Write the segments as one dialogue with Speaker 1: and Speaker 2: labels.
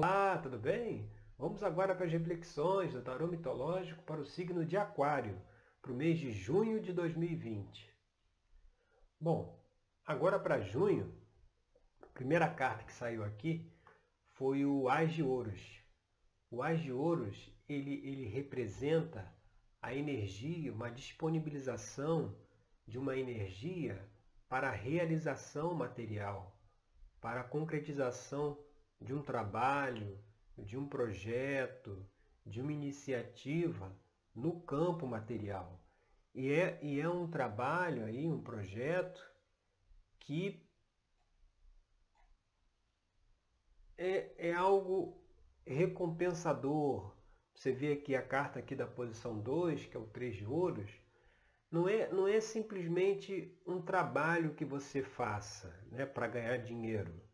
Speaker 1: Olá, tudo bem? Vamos agora para as reflexões do tarô mitológico para o signo de Aquário, para o mês de junho de 2020. Bom, agora para junho, a primeira carta que saiu aqui foi o Ás de Ouros. O Ás de Ouros, ele, ele representa a energia, uma disponibilização de uma energia para a realização material, para a concretização de um trabalho, de um projeto, de uma iniciativa no campo material. E é, e é um trabalho aí, um projeto que é, é algo recompensador. Você vê aqui a carta aqui da posição 2, que é o 3 de ouros, não é, não é simplesmente um trabalho que você faça né, para ganhar dinheiro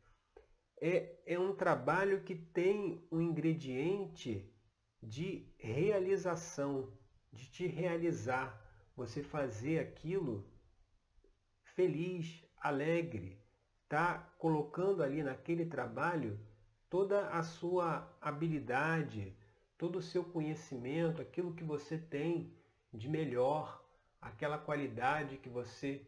Speaker 1: é, é um trabalho que tem um ingrediente de realização, de te realizar, você fazer aquilo feliz, alegre, tá colocando ali naquele trabalho toda a sua habilidade, todo o seu conhecimento, aquilo que você tem de melhor, aquela qualidade que você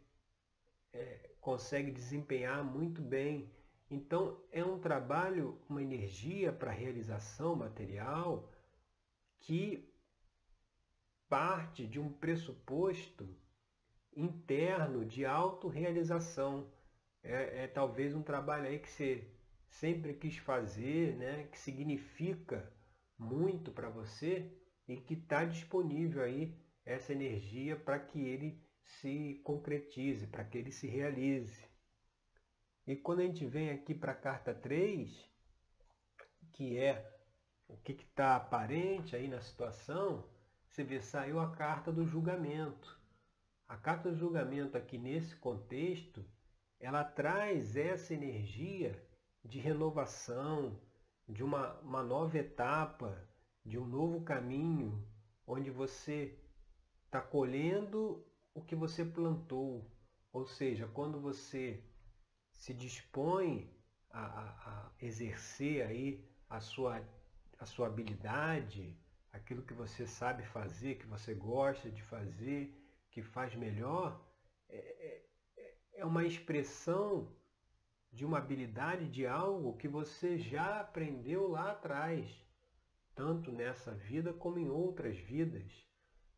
Speaker 1: é, consegue desempenhar muito bem então, é um trabalho, uma energia para realização material que parte de um pressuposto interno de autorrealização. É, é talvez um trabalho aí que você sempre quis fazer, né? que significa muito para você e que está disponível aí essa energia para que ele se concretize, para que ele se realize. E quando a gente vem aqui para a carta 3, que é o que está aparente aí na situação, você vê, saiu a carta do julgamento. A carta do julgamento aqui nesse contexto, ela traz essa energia de renovação, de uma, uma nova etapa, de um novo caminho, onde você está colhendo o que você plantou. Ou seja, quando você se dispõe a, a, a exercer aí a sua, a sua habilidade, aquilo que você sabe fazer, que você gosta de fazer, que faz melhor, é, é, é uma expressão de uma habilidade de algo que você já aprendeu lá atrás, tanto nessa vida como em outras vidas.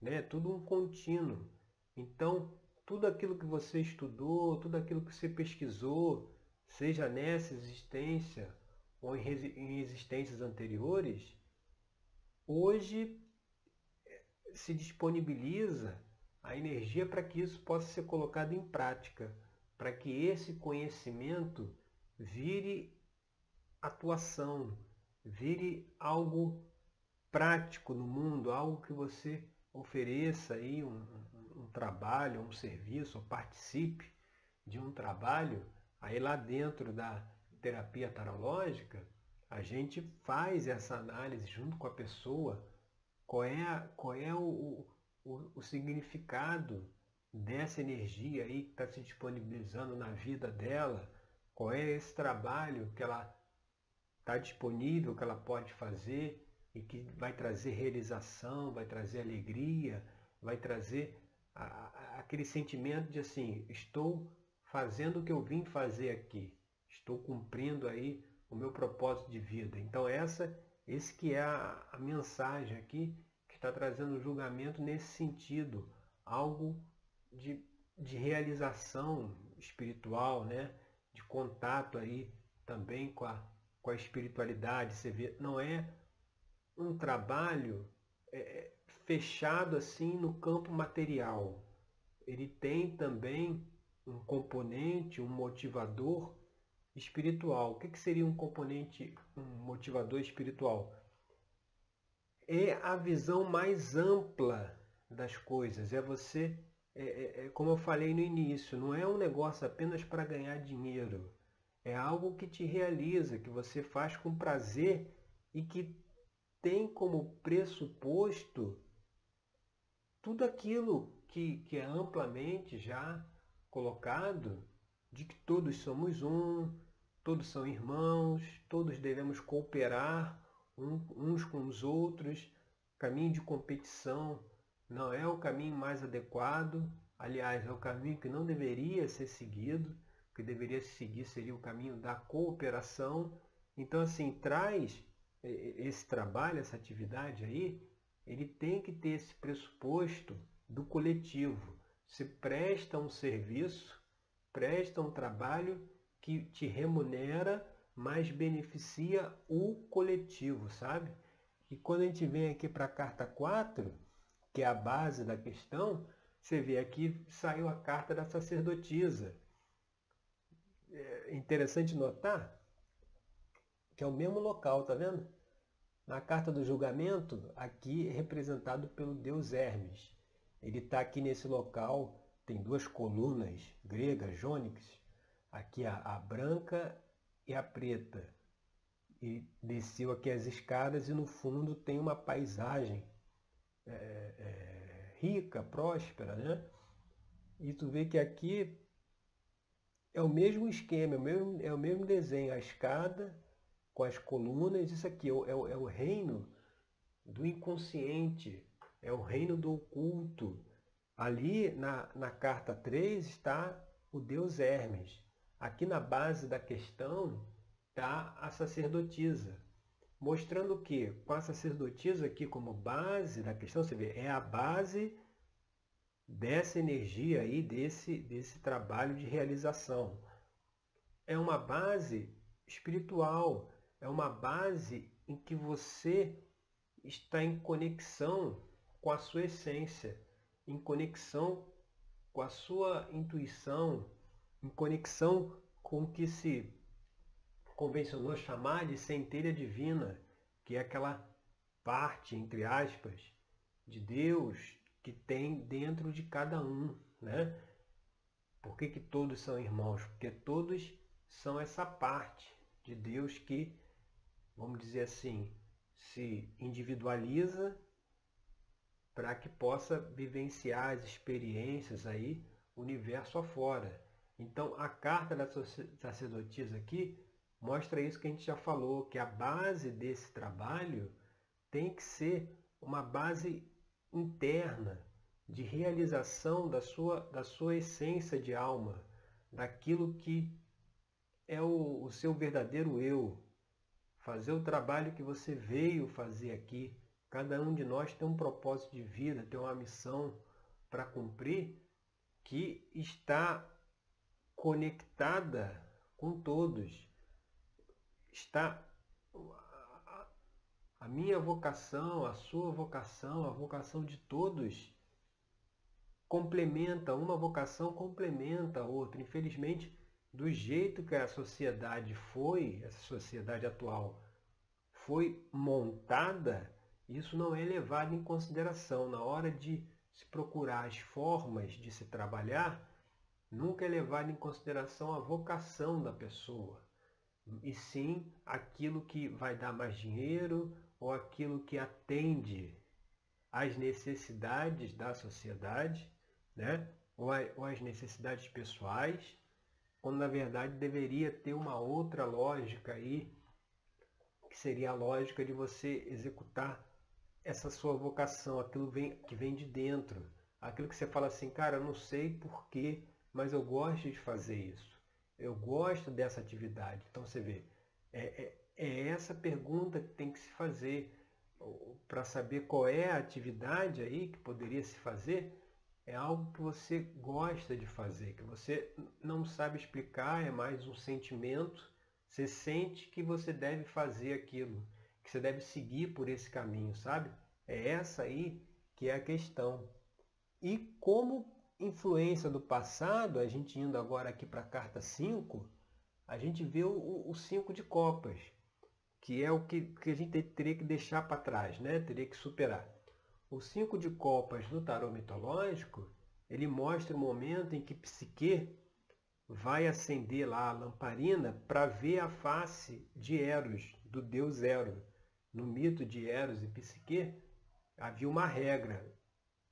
Speaker 1: Né? Tudo um contínuo. Então, tudo aquilo que você estudou, tudo aquilo que você pesquisou, seja nessa existência ou em existências anteriores, hoje eh, se disponibiliza a energia para que isso possa ser colocado em prática, para que esse conhecimento vire atuação, vire algo prático no mundo, algo que você ofereça aí um, um, trabalho, um serviço, ou participe de um trabalho, aí lá dentro da terapia tarológica, a gente faz essa análise junto com a pessoa, qual é, qual é o, o, o significado dessa energia aí que está se disponibilizando na vida dela, qual é esse trabalho que ela está disponível, que ela pode fazer, e que vai trazer realização, vai trazer alegria, vai trazer a, aquele sentimento de assim, estou fazendo o que eu vim fazer aqui, estou cumprindo aí o meu propósito de vida. Então essa, esse que é a, a mensagem aqui que está trazendo o julgamento nesse sentido, algo de, de realização espiritual, né? de contato aí também com a, com a espiritualidade. Você vê, não é um trabalho é, fechado assim no campo material. Ele tem também um componente, um motivador espiritual. O que, que seria um componente, um motivador espiritual? É a visão mais ampla das coisas. É você, é, é, é como eu falei no início, não é um negócio apenas para ganhar dinheiro. É algo que te realiza, que você faz com prazer e que tem como pressuposto tudo aquilo que, que é amplamente já colocado de que todos somos um, todos são irmãos, todos devemos cooperar uns com os outros. Caminho de competição não é o caminho mais adequado, aliás, é o caminho que não deveria ser seguido, o que deveria seguir seria o caminho da cooperação. Então, assim, traz esse trabalho, essa atividade aí, ele tem que ter esse pressuposto do coletivo. Se presta um serviço, presta um trabalho que te remunera, mas beneficia o coletivo, sabe? E quando a gente vem aqui para a carta 4, que é a base da questão, você vê aqui saiu a carta da sacerdotisa. É interessante notar que é o mesmo local, tá vendo? Na carta do julgamento, aqui é representado pelo deus Hermes. Ele está aqui nesse local, tem duas colunas gregas, jônicas, aqui a, a branca e a preta. E desceu aqui as escadas e no fundo tem uma paisagem é, é, rica, próspera, né? E tu vê que aqui é o mesmo esquema, é o mesmo, é o mesmo desenho, a escada com as colunas, isso aqui é o, é o, é o reino do inconsciente, é o reino do oculto. Ali na, na carta 3 está o deus Hermes. Aqui na base da questão está a sacerdotisa, mostrando que com a sacerdotisa aqui como base da questão, você vê, é a base dessa energia aí, desse, desse trabalho de realização. É uma base espiritual, é uma base em que você está em conexão com a sua essência, em conexão com a sua intuição, em conexão com o que se convencionou chamar de centelha divina, que é aquela parte, entre aspas, de Deus que tem dentro de cada um. Né? Por que, que todos são irmãos? Porque todos são essa parte de Deus que, vamos dizer assim, se individualiza para que possa vivenciar as experiências aí, universo afora. Então, a carta da sacerdotisa aqui mostra isso que a gente já falou, que a base desse trabalho tem que ser uma base interna de realização da sua, da sua essência de alma, daquilo que é o, o seu verdadeiro eu. Fazer o trabalho que você veio fazer aqui. Cada um de nós tem um propósito de vida, tem uma missão para cumprir que está conectada com todos. Está a minha vocação, a sua vocação, a vocação de todos complementa, uma vocação complementa a outra. Infelizmente, do jeito que a sociedade foi, essa sociedade atual foi montada, isso não é levado em consideração na hora de se procurar as formas de se trabalhar Nunca é levado em consideração a vocação da pessoa, e sim aquilo que vai dar mais dinheiro ou aquilo que atende às necessidades da sociedade, né? ou, às necessidades pessoais, quando na verdade deveria ter uma outra lógica aí, que seria a lógica de você executar essa sua vocação, aquilo que vem de dentro, aquilo que você fala assim, cara, eu não sei porquê mas eu gosto de fazer isso. Eu gosto dessa atividade. Então você vê, é, é, é essa pergunta que tem que se fazer para saber qual é a atividade aí que poderia se fazer. É algo que você gosta de fazer, que você não sabe explicar, é mais um sentimento. Você sente que você deve fazer aquilo, que você deve seguir por esse caminho, sabe? É essa aí que é a questão. E como influência do passado, a gente indo agora aqui para a carta 5, a gente vê o 5 de copas, que é o que, que a gente teria que deixar para trás, né? teria que superar. O 5 de copas no tarô mitológico, ele mostra o momento em que Psique vai acender lá a lamparina para ver a face de Eros, do deus Eros. No mito de Eros e Psique, havia uma regra.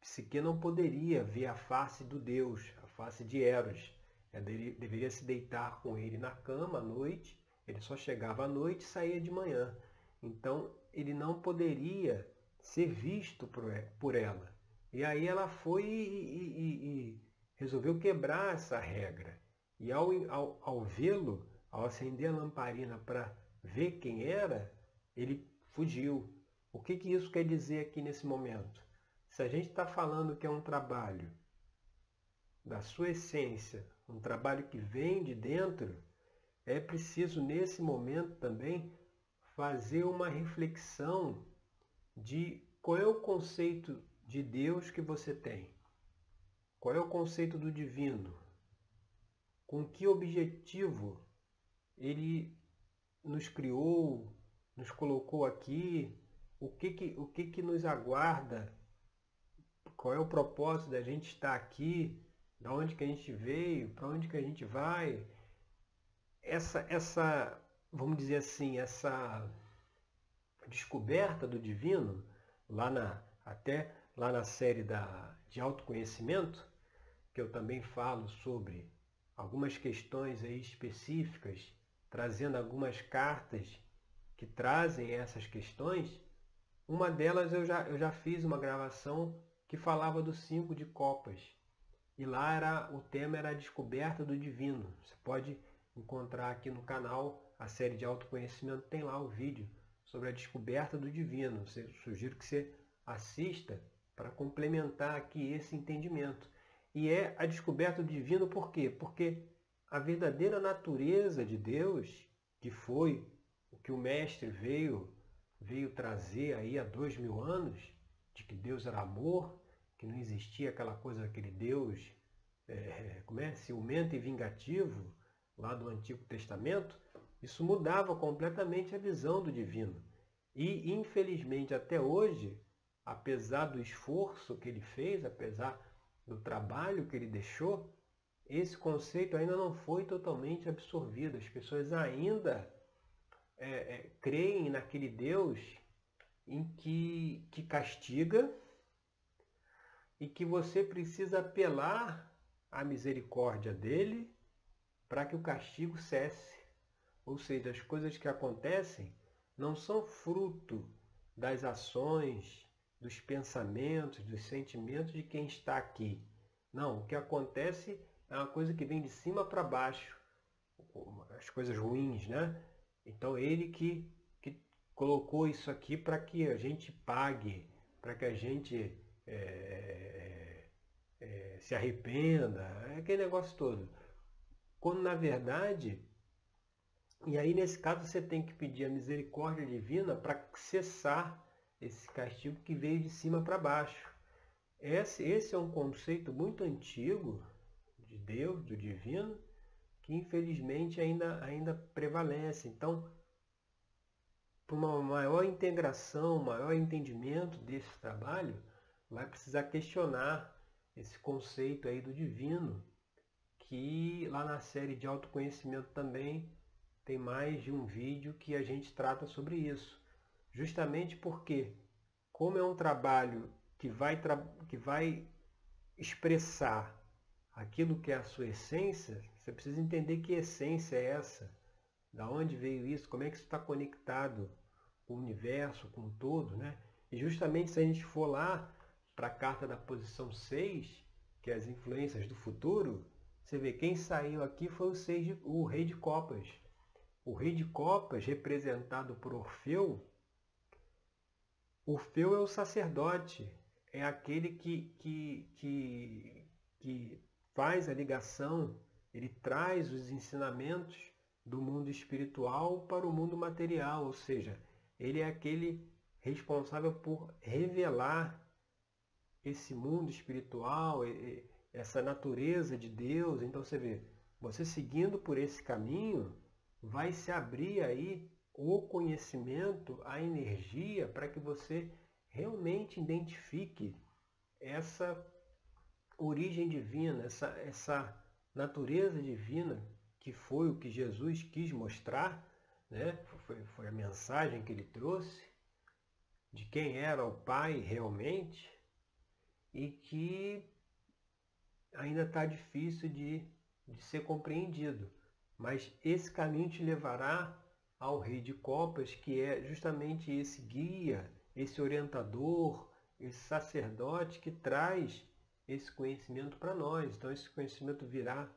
Speaker 1: Psique não poderia ver a face do Deus, a face de Eros. é deveria se deitar com ele na cama à noite, ele só chegava à noite e saía de manhã. Então ele não poderia ser visto por ela. E aí ela foi e, e, e resolveu quebrar essa regra. E ao, ao, ao vê-lo, ao acender a lamparina para ver quem era, ele fugiu. O que, que isso quer dizer aqui nesse momento? Se a gente está falando que é um trabalho da sua essência, um trabalho que vem de dentro, é preciso nesse momento também fazer uma reflexão de qual é o conceito de Deus que você tem. Qual é o conceito do divino? Com que objetivo ele nos criou, nos colocou aqui? O que que, o que, que nos aguarda? Qual é o propósito da gente estar aqui? Da onde que a gente veio? Para onde que a gente vai? Essa, essa vamos dizer assim, essa descoberta do divino, lá na, até lá na série da, de autoconhecimento, que eu também falo sobre algumas questões aí específicas, trazendo algumas cartas que trazem essas questões, uma delas eu já, eu já fiz uma gravação que falava do cinco de copas. E lá era, o tema era a descoberta do divino. Você pode encontrar aqui no canal a série de autoconhecimento tem lá o vídeo sobre a descoberta do divino. Eu sugiro que você assista para complementar aqui esse entendimento. E é a descoberta do divino por quê? Porque a verdadeira natureza de Deus, que foi o que o mestre veio veio trazer aí há dois mil anos, de que Deus era amor, que não existia aquela coisa daquele Deus é, como é, ciumento e vingativo lá do Antigo Testamento, isso mudava completamente a visão do divino. E, infelizmente, até hoje, apesar do esforço que ele fez, apesar do trabalho que ele deixou, esse conceito ainda não foi totalmente absorvido. As pessoas ainda é, é, creem naquele Deus em que, que castiga e que você precisa apelar à misericórdia dele para que o castigo cesse. Ou seja, as coisas que acontecem não são fruto das ações, dos pensamentos, dos sentimentos de quem está aqui. Não, o que acontece é uma coisa que vem de cima para baixo, as coisas ruins, né? Então ele que, que colocou isso aqui para que a gente pague, para que a gente é, é, se arrependa, é aquele negócio todo. Quando na verdade e aí, nesse caso, você tem que pedir a misericórdia divina para cessar esse castigo que veio de cima para baixo. Esse, esse é um conceito muito antigo de Deus, do divino, que infelizmente ainda, ainda prevalece. Então, para uma maior integração, maior entendimento desse trabalho, vai precisar questionar esse conceito aí do divino, que lá na série de autoconhecimento também tem mais de um vídeo que a gente trata sobre isso. Justamente porque, como é um trabalho que vai, que vai expressar aquilo que é a sua essência, você precisa entender que essência é essa, da onde veio isso, como é que isso está conectado com o universo, com o todo, né? E justamente se a gente for lá para a carta da posição 6, que é as influências do futuro, você vê quem saiu aqui foi o, de, o rei de copas. O rei de copas, representado por Orfeu, Orfeu é o sacerdote, é aquele que, que, que, que faz a ligação, ele traz os ensinamentos do mundo espiritual para o mundo material, ou seja, ele é aquele responsável por revelar esse mundo espiritual, essa natureza de Deus. Então você vê, você seguindo por esse caminho, vai se abrir aí o conhecimento, a energia para que você realmente identifique essa origem divina, essa, essa natureza divina que foi o que Jesus quis mostrar, né? foi, foi a mensagem que ele trouxe de quem era o Pai realmente e que ainda está difícil de de ser compreendido. Mas esse caminho te levará ao Rei de Copas, que é justamente esse guia, esse orientador, esse sacerdote que traz esse conhecimento para nós. Então, esse conhecimento virá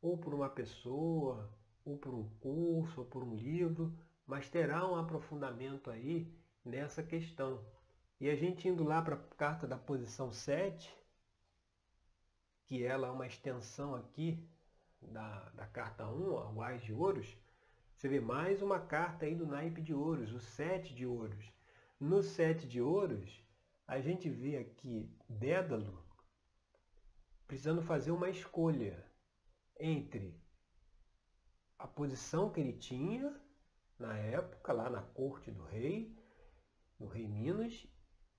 Speaker 1: ou por uma pessoa, ou por um curso, ou por um livro, mas terá um aprofundamento aí nessa questão. E a gente indo lá para a carta da posição 7, que ela é uma extensão aqui da, da carta 1, a Ais de Ouros, você vê mais uma carta aí do naipe de ouros, o 7 de ouros. No 7 de ouros, a gente vê aqui Dédalo precisando fazer uma escolha entre a posição que ele tinha na época, lá na corte do rei, do rei Minas,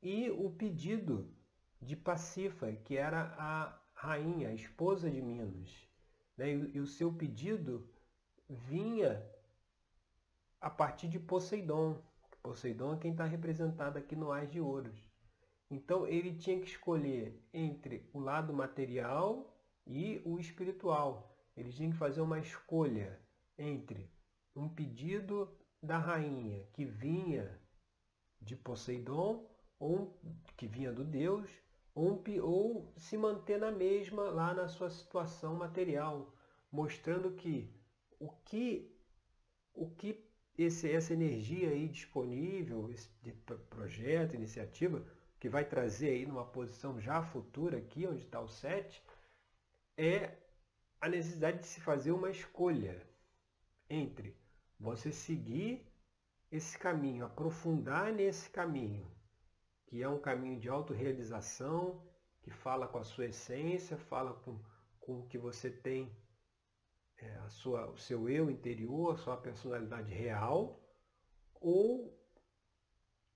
Speaker 1: e o pedido de Pacífa, que era a rainha, a esposa de Minos. Né? E, o seu pedido vinha a partir de Poseidon. Poseidon é quem está representado aqui no Ais de Ouros. Então ele tinha que escolher entre o lado material e o espiritual. Ele tinha que fazer uma escolha entre um pedido da rainha que vinha de Poseidon, ou que vinha do Deus, ou, se manter na mesma lá na sua situação material, mostrando que o que, o que esse, essa energia aí disponível, esse projeto, iniciativa, que vai trazer aí numa posição já futura aqui, onde está o 7, é a necessidade de se fazer uma escolha entre você seguir esse caminho, aprofundar nesse caminho, que é um caminho de autorrealização, que fala com a sua essência, fala com, com o que você tem, é, a sua, o seu eu interior, a sua personalidade real, ou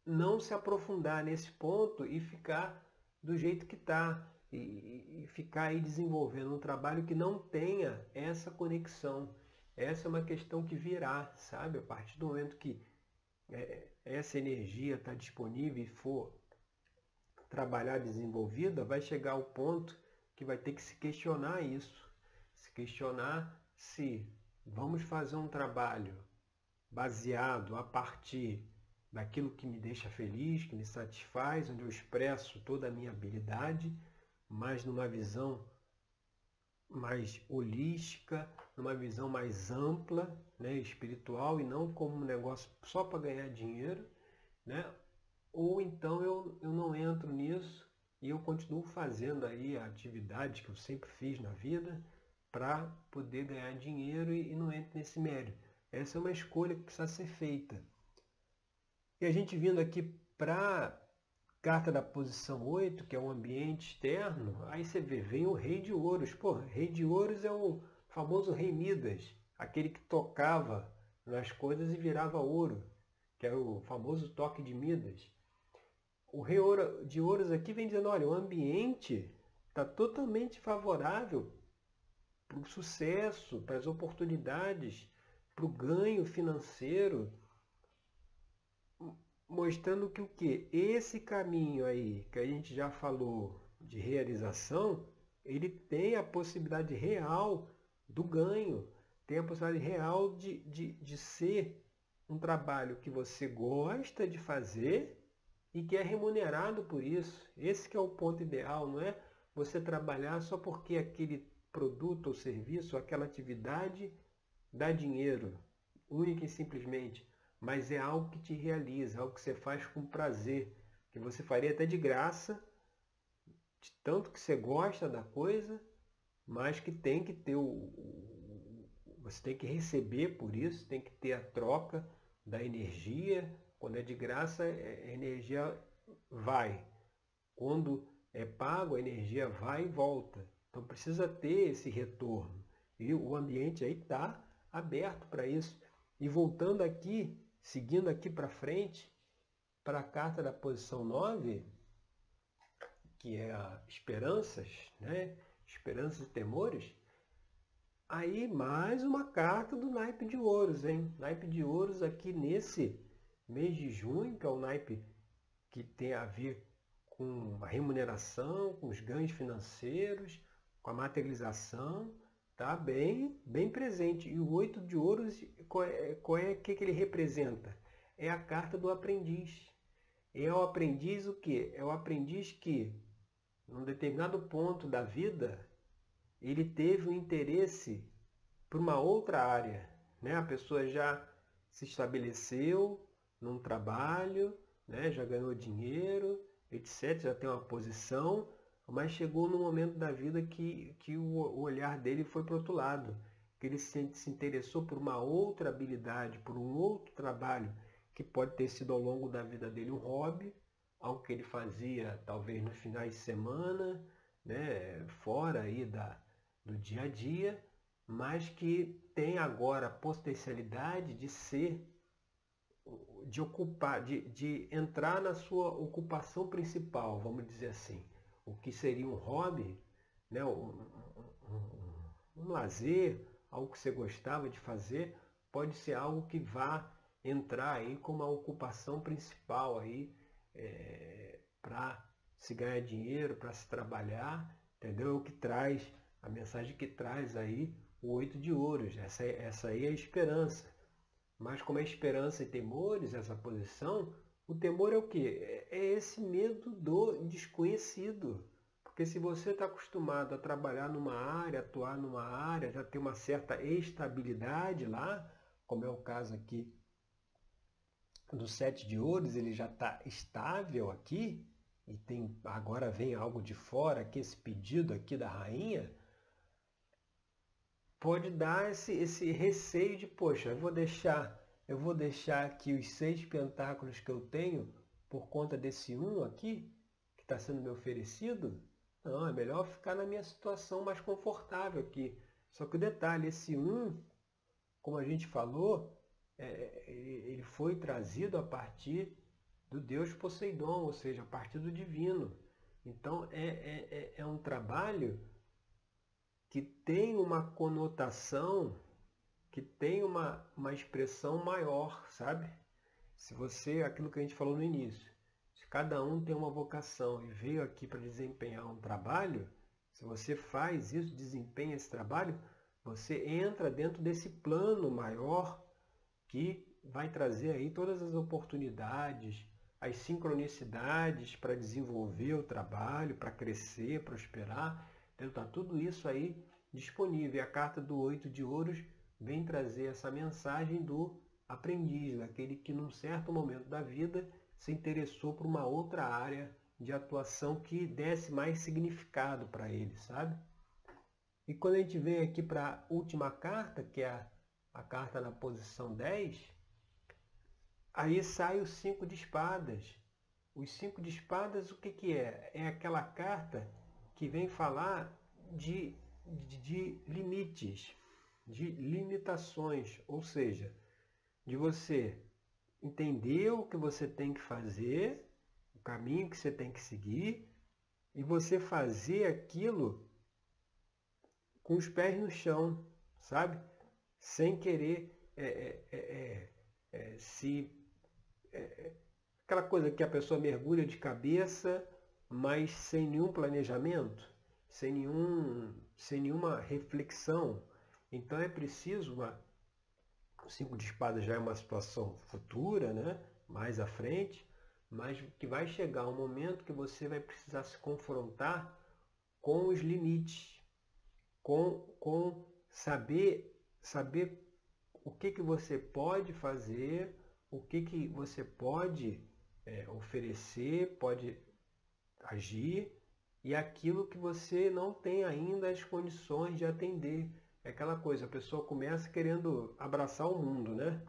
Speaker 1: não se aprofundar nesse ponto e ficar do jeito que está, e, e, ficar aí desenvolvendo um trabalho que não tenha essa conexão. Essa é uma questão que virá, sabe? A partir do momento que é, essa energia está disponível e for trabalhar desenvolvida, vai chegar ao ponto que vai ter que se questionar isso. Se questionar se vamos fazer um trabalho baseado a partir daquilo que me deixa feliz, que me satisfaz, onde eu expresso toda a minha habilidade, mas numa visão mais holística, numa visão mais ampla, né, espiritual e não como um negócio só para ganhar dinheiro, né? Ou então eu, eu não entro nisso e eu continuo fazendo aí a atividade que eu sempre fiz na vida para poder ganhar dinheiro e, e não entro nesse mérito. Essa é uma escolha que precisa ser feita. E a gente vindo aqui para carta da posição 8, que é o ambiente externo, aí você vê, vem o rei de ouros. Pô, rei de ouros é o famoso rei Midas, aquele que tocava nas coisas e virava ouro, que é o famoso toque de Midas. O rei de ouros aqui vem dizendo, olha, o ambiente está totalmente favorável para o sucesso, para as oportunidades, para o ganho financeiro, mostrando que o que? Esse caminho aí que a gente já falou de realização, ele tem a possibilidade real do ganho, tem a possibilidade real de, de, de ser um trabalho que você gosta de fazer e que é remunerado por isso. Esse que é o ponto ideal, não é você trabalhar só porque aquele produto ou serviço, aquela atividade dá dinheiro, única e simplesmente mas é algo que te realiza, algo que você faz com prazer, que você faria até de graça, de tanto que você gosta da coisa, mas que tem que ter o, você tem que receber por isso, tem que ter a troca da energia. Quando é de graça, é, a energia vai. Quando é pago, a energia vai e volta. Então precisa ter esse retorno. E o ambiente aí está aberto para isso. E voltando aqui Seguindo aqui para frente, para a carta da posição 9, que é a esperanças, né? esperanças e temores, aí mais uma carta do naipe de ouros, hein? Naipe de ouros aqui nesse mês de junho, que é o naipe que tem a ver com a remuneração, com os ganhos financeiros, com a materialização, está bem, bem presente. E o oito de ouros, qual é, qual é que, ele representa? É a carta do aprendiz. É o aprendiz o quê? É o aprendiz que, num determinado ponto da vida, ele teve um interesse por uma outra área. Né? A pessoa já se estabeleceu num trabalho, né? já ganhou dinheiro, etc., já tem uma posição, mas chegou no momento da vida que, que o, olhar dele foi para outro lado, que ele se, se interessou por uma outra habilidade, por um outro trabalho, que pode ter sido ao longo da vida dele um hobby, algo que ele fazia talvez nos finais de semana, né, fora aí da, do dia a dia, mas que tem agora a potencialidade de ser, de ocupar, de, de entrar na sua ocupação principal, vamos dizer assim. O que seria um hobby, né, um, um, um, um lazer, algo que você gostava de fazer, pode ser algo que vá entrar aí como a ocupação principal aí é, para se ganhar dinheiro, para se trabalhar, entendeu? É o que traz, a mensagem que traz aí o oito de ouros. Essa, essa aí é a esperança. Mas como é esperança e temores, essa posição, o temor é o quê? É, é esse medo do desconhecido. Porque se você está acostumado a trabalhar numa área, atuar numa área, já ter uma certa estabilidade lá, como é o caso aqui do sete de ouros, ele já está estável aqui, e tem agora vem algo de fora, aqui esse pedido aqui da rainha, pode dar esse, esse receio de, poxa, eu vou deixar, eu vou deixar aqui os seis pentáculos que eu tenho por conta desse um aqui, que está sendo me oferecido? Não, é melhor ficar na minha situação mais confortável aqui. Só que o detalhe, esse um, como a gente falou, é, ele foi trazido a partir do Deus Poseidon, ou seja, a partir do divino. Então é, é, é, é um trabalho que tem uma conotação, que tem uma, uma expressão maior, sabe? Se você, aquilo que a gente falou no início, se cada um tem uma vocação e veio aqui para desempenhar um trabalho, se você faz isso, desempenha esse trabalho, você entra dentro desse plano maior que vai trazer aí todas as oportunidades, as sincronicidades para desenvolver o trabalho, para crescer, prosperar. Então está tudo isso aí disponível. E a carta do oito de ouros vem trazer essa mensagem do aprendiz, daquele que num certo momento da vida se interessou por uma outra área de atuação que desse mais significado para ele, sabe? E quando a gente vem aqui para a última carta, que é a, a carta na posição 10, aí sai o cinco de espadas. Os cinco de espadas, o que, que é? É aquela carta que vem falar de, de, de limites, de limitações, ou seja, de você entender o que você tem que fazer, o caminho que você tem que seguir, e você fazer aquilo com os pés no chão, sabe? Sem querer é, é, é, é, é se. É, aquela coisa que a pessoa mergulha de cabeça mas sem nenhum planejamento, sem, nenhum, sem nenhuma reflexão. Então é preciso uma. O cinco de espadas já é uma situação futura, né? mais à frente, mas que vai chegar um momento que você vai precisar se confrontar com os limites, com, com saber, saber o que, que você pode fazer, o que, que você pode é, oferecer, pode agir e aquilo que você não tem ainda as condições de atender. É aquela coisa, a pessoa começa querendo abraçar o mundo, né?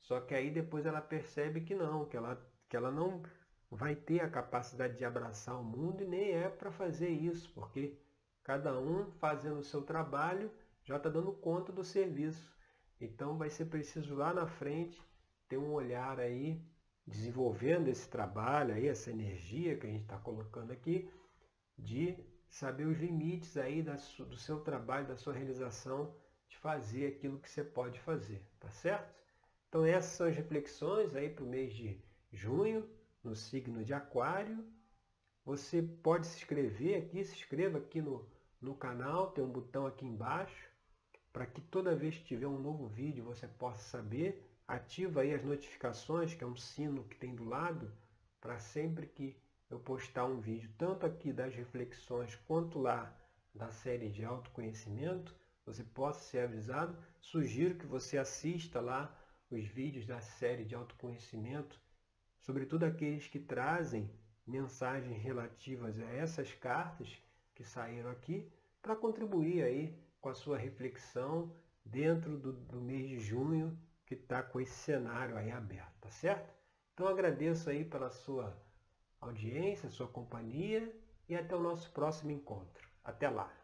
Speaker 1: Só que aí depois ela percebe que não, que ela, que ela não vai ter a capacidade de abraçar o mundo e nem é para fazer isso, porque cada um fazendo o seu trabalho já está dando conta do serviço. Então vai ser preciso lá na frente ter um olhar aí desenvolvendo esse trabalho aí, essa energia que a gente está colocando aqui, de saber os limites aí do seu trabalho, da sua realização, de fazer aquilo que você pode fazer, tá certo? Então essas são as reflexões aí para o mês de junho, no signo de aquário. Você pode se inscrever aqui, se inscreva aqui no, no canal, tem um botão aqui embaixo, para que toda vez que tiver um novo vídeo você possa saber. Ativa aí as notificações, que é um sino que tem do lado, para sempre que eu postar um vídeo, tanto aqui das reflexões quanto lá da série de autoconhecimento, você possa ser avisado. Sugiro que você assista lá os vídeos da série de autoconhecimento, sobretudo aqueles que trazem mensagens relativas a essas cartas que saíram aqui, para contribuir aí com a sua reflexão dentro do, do mês de junho que está com esse cenário aí aberto, tá certo? Então agradeço aí pela sua audiência, sua companhia e até o nosso próximo encontro. Até lá!